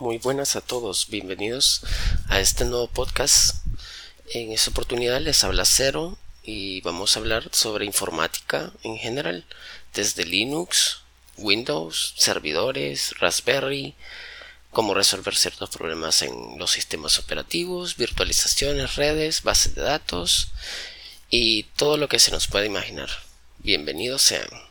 muy buenas a todos, bienvenidos a este nuevo podcast. En esta oportunidad les habla Cero y vamos a hablar sobre informática en general, desde Linux, Windows, servidores, Raspberry, cómo resolver ciertos problemas en los sistemas operativos, virtualizaciones, redes, bases de datos y todo lo que se nos pueda imaginar. Bienvenidos sean.